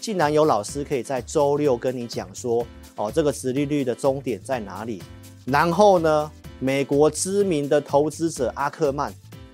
竟然有老师可以在周六跟你讲说，哦，这个殖利率的终点在哪里？然后呢，美国知名的投资者阿克曼，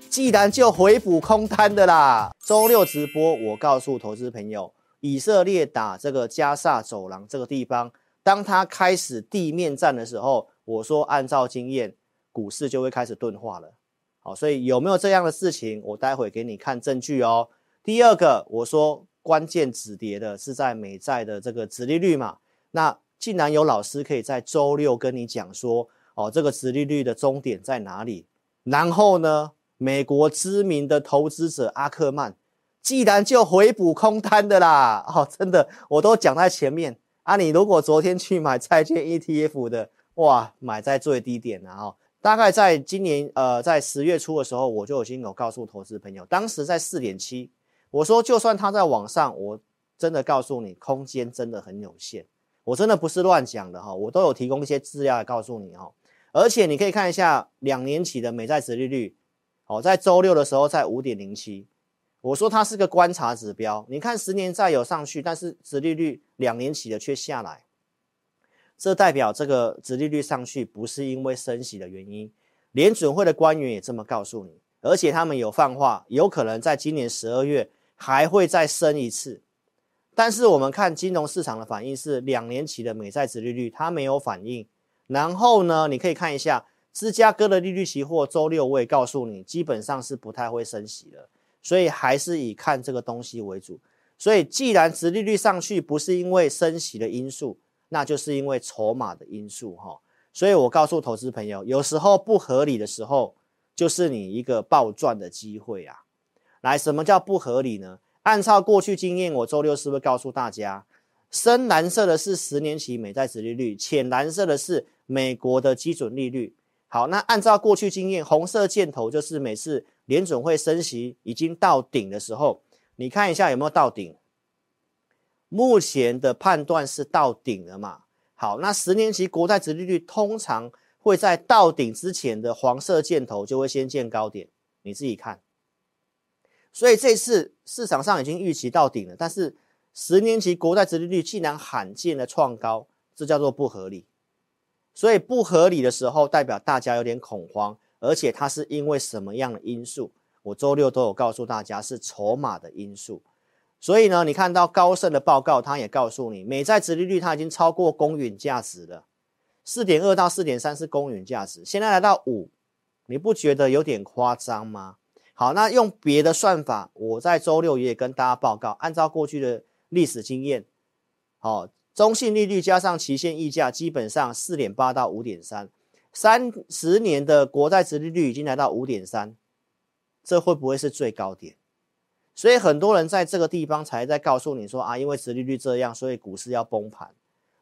既然就回补空单的啦。周六直播，我告诉投资朋友，以色列打这个加萨走廊这个地方，当他开始地面战的时候，我说按照经验，股市就会开始钝化了。好，所以有没有这样的事情？我待会给你看证据哦。第二个，我说关键止跌的是在美债的这个殖利率嘛。那竟然有老师可以在周六跟你讲说，哦，这个殖利率的终点在哪里？然后呢，美国知名的投资者阿克曼，既然就回补空单的啦。哦，真的，我都讲在前面啊。你如果昨天去买债券 ETF 的，哇，买在最低点了哦。大概在今年，呃，在十月初的时候，我就已经有告诉投资朋友，当时在四点七，我说就算它在网上，我真的告诉你，空间真的很有限，我真的不是乱讲的哈，我都有提供一些资料来告诉你哈，而且你可以看一下两年期的美债殖利率，哦，在周六的时候在五点零七，我说它是个观察指标，你看十年债有上去，但是殖利率两年期的却下来。这代表这个殖利率上去不是因为升息的原因，联准会的官员也这么告诉你，而且他们有放话，有可能在今年十二月还会再升一次。但是我们看金融市场的反应是两年期的美债殖利率它没有反应。然后呢，你可以看一下芝加哥的利率期货，周六我也告诉你，基本上是不太会升息的，所以还是以看这个东西为主。所以既然殖利率上去不是因为升息的因素。那就是因为筹码的因素哈，所以我告诉投资朋友，有时候不合理的时候，就是你一个暴赚的机会啊。来，什么叫不合理呢？按照过去经验，我周六是不是告诉大家，深蓝色的是十年期美债殖利率，浅蓝色的是美国的基准利率。好，那按照过去经验，红色箭头就是每次联准会升息已经到顶的时候，你看一下有没有到顶。目前的判断是到顶了嘛？好，那十年期国债殖利率通常会在到顶之前的黄色箭头就会先见高点，你自己看。所以这次市场上已经预期到顶了，但是十年期国债殖利率竟然罕见的创高，这叫做不合理。所以不合理的时候，代表大家有点恐慌，而且它是因为什么样的因素？我周六都有告诉大家是筹码的因素。所以呢，你看到高盛的报告，他也告诉你，美债殖利率它已经超过公允价值了，四点二到四点三是公允价值，现在来到五，你不觉得有点夸张吗？好，那用别的算法，我在周六也跟大家报告，按照过去的历史经验，好，中性利率加上期限溢价，基本上四点八到五点三，三十年的国债殖利率已经来到五点三，这会不会是最高点？所以很多人在这个地方才在告诉你说啊，因为殖利率这样，所以股市要崩盘。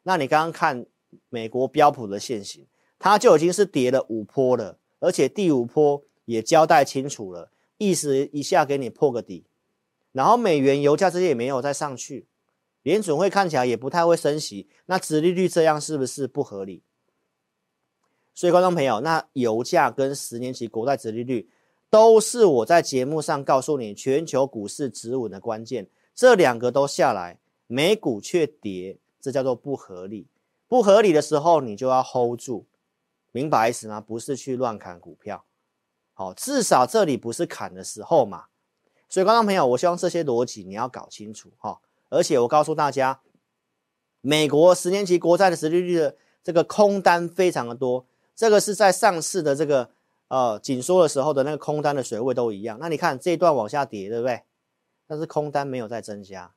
那你刚刚看美国标普的现形，它就已经是跌了五波了，而且第五波也交代清楚了，意思一下给你破个底。然后美元、油价这些也没有再上去，联准会看起来也不太会升息，那殖利率这样是不是不合理？所以观众朋友，那油价跟十年期国债殖利率。都是我在节目上告诉你，全球股市止稳的关键。这两个都下来，美股却跌，这叫做不合理。不合理的时候，你就要 hold 住，明白意思吗？不是去乱砍股票。好，至少这里不是砍的时候嘛。所以，观众朋友，我希望这些逻辑你要搞清楚哈。而且，我告诉大家，美国十年期国债的殖利率的这个空单非常的多，这个是在上市的这个。呃，紧缩的时候的那个空单的水位都一样。那你看这一段往下跌，对不对？但是空单没有再增加，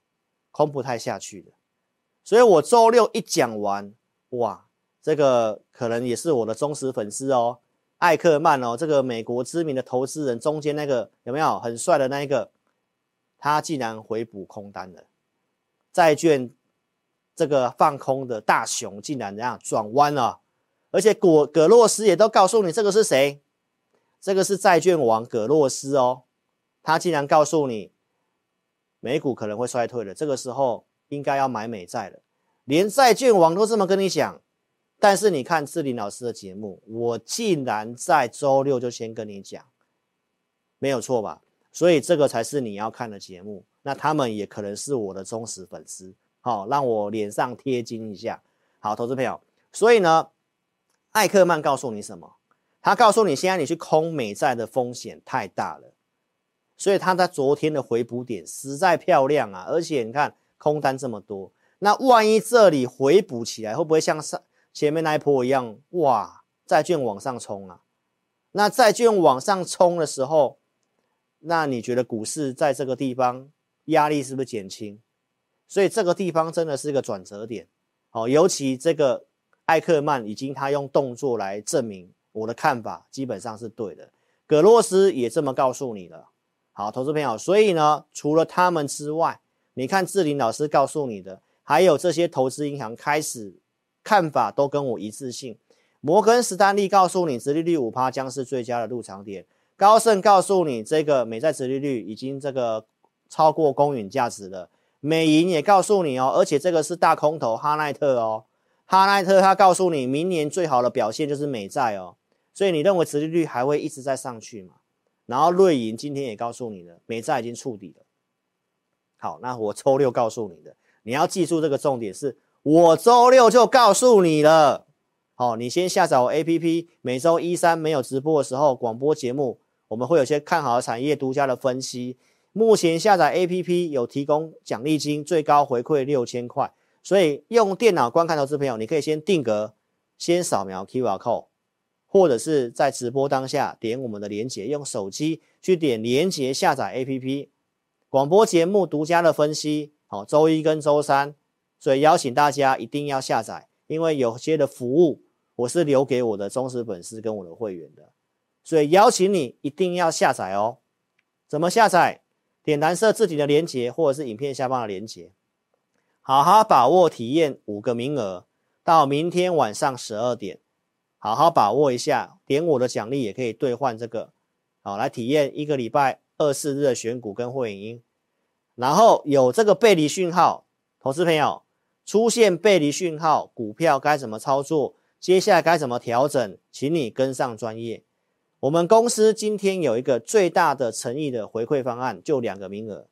空不太下去的。所以我周六一讲完，哇，这个可能也是我的忠实粉丝哦，艾克曼哦，这个美国知名的投资人，中间那个有没有很帅的那一个？他竟然回补空单了，债券这个放空的大熊竟然这样转弯了，而且果葛洛斯也都告诉你这个是谁？这个是债券王葛洛斯哦，他竟然告诉你，美股可能会衰退了，这个时候应该要买美债了。连债券王都这么跟你讲，但是你看志林老师的节目，我竟然在周六就先跟你讲，没有错吧？所以这个才是你要看的节目。那他们也可能是我的忠实粉丝，好，让我脸上贴金一下。好，投资朋友，所以呢，艾克曼告诉你什么？他告诉你，现在你去空美债的风险太大了，所以他在昨天的回补点实在漂亮啊，而且你看空单这么多，那万一这里回补起来，会不会像上前面那一波一样？哇，债券往上冲啊！那债券往上冲的时候，那你觉得股市在这个地方压力是不是减轻？所以这个地方真的是一个转折点。好，尤其这个艾克曼已经他用动作来证明我的看法基本上是对的，葛洛斯也这么告诉你了。好，投资朋友，所以呢，除了他们之外，你看志霖老师告诉你的，还有这些投资银行开始看法都跟我一致性。摩根士丹利告诉你，殖利率五趴将是最佳的入场点。高盛告诉你，这个美债殖利率已经这个超过公允价值了。美银也告诉你哦，而且这个是大空头哈奈特哦，哈奈特他告诉你，明年最好的表现就是美债哦，所以你认为殖利率还会一直在上去吗？然后瑞银今天也告诉你了，美债已经触底了。好，那我周六告诉你的，你要记住这个重点是，我周六就告诉你了。好，你先下载我 APP，每周一三没有直播的时候，广播节目我们会有些看好的产业独家的分析。目前下载 APP 有提供奖励金，最高回馈六千块。所以用电脑观看投资朋友，你可以先定格，先扫描 QR code，或者是在直播当下点我们的连结，用手机去点连结下载 APP。广播节目独家的分析，好，周一跟周三，所以邀请大家一定要下载，因为有些的服务我是留给我的忠实粉丝跟我的会员的，所以邀请你一定要下载哦。怎么下载？点蓝色字体的连接，或者是影片下方的连接，好好把握体验五个名额，到明天晚上十二点，好好把握一下，点我的奖励也可以兑换这个，好来体验一个礼拜二四日的选股跟会员，然后有这个背离讯号，投资朋友出现背离讯号，股票该怎么操作？接下来该怎么调整？请你跟上专业。我们公司今天有一个最大的诚意的回馈方案，就两个名额。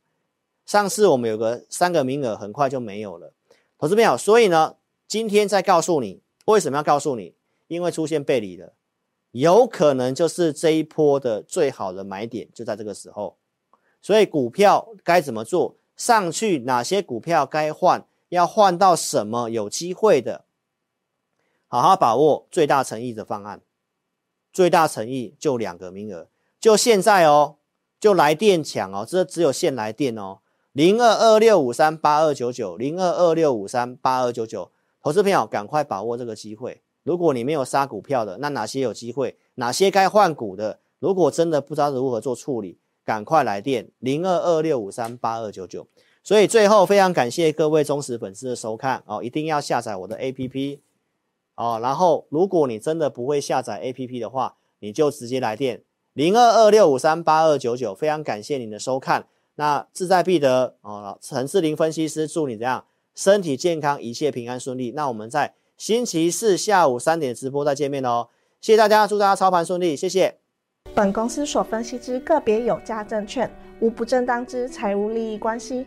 上次我们有个三个名额，很快就没有了。投资朋友，所以呢，今天再告诉你为什么要告诉你，因为出现背离了，有可能就是这一波的最好的买点就在这个时候。所以股票该怎么做？上去哪些股票该换？要换到什么有机会的？好好把握最大诚意的方案。最大诚意就两个名额，就现在哦，就来电抢哦，这只有现来电哦，零二二六五三八二九九，零二二六五三八二九九，投资朋友赶快把握这个机会。如果你没有杀股票的，那哪些有机会？哪些该换股的？如果真的不知道如何做处理，赶快来电零二二六五三八二九九。所以最后非常感谢各位忠实粉丝的收看哦，一定要下载我的 APP。哦，然后如果你真的不会下载 APP 的话，你就直接来电零二二六五三八二九九。非常感谢您的收看，那志在必得哦。陈志霖分析师祝你这样身体健康，一切平安顺利。那我们在星期四下午三点直播再见面哦。谢谢大家，祝大家操盘顺利，谢谢。本公司所分析之个别有价证券无不正当之财务利益关系，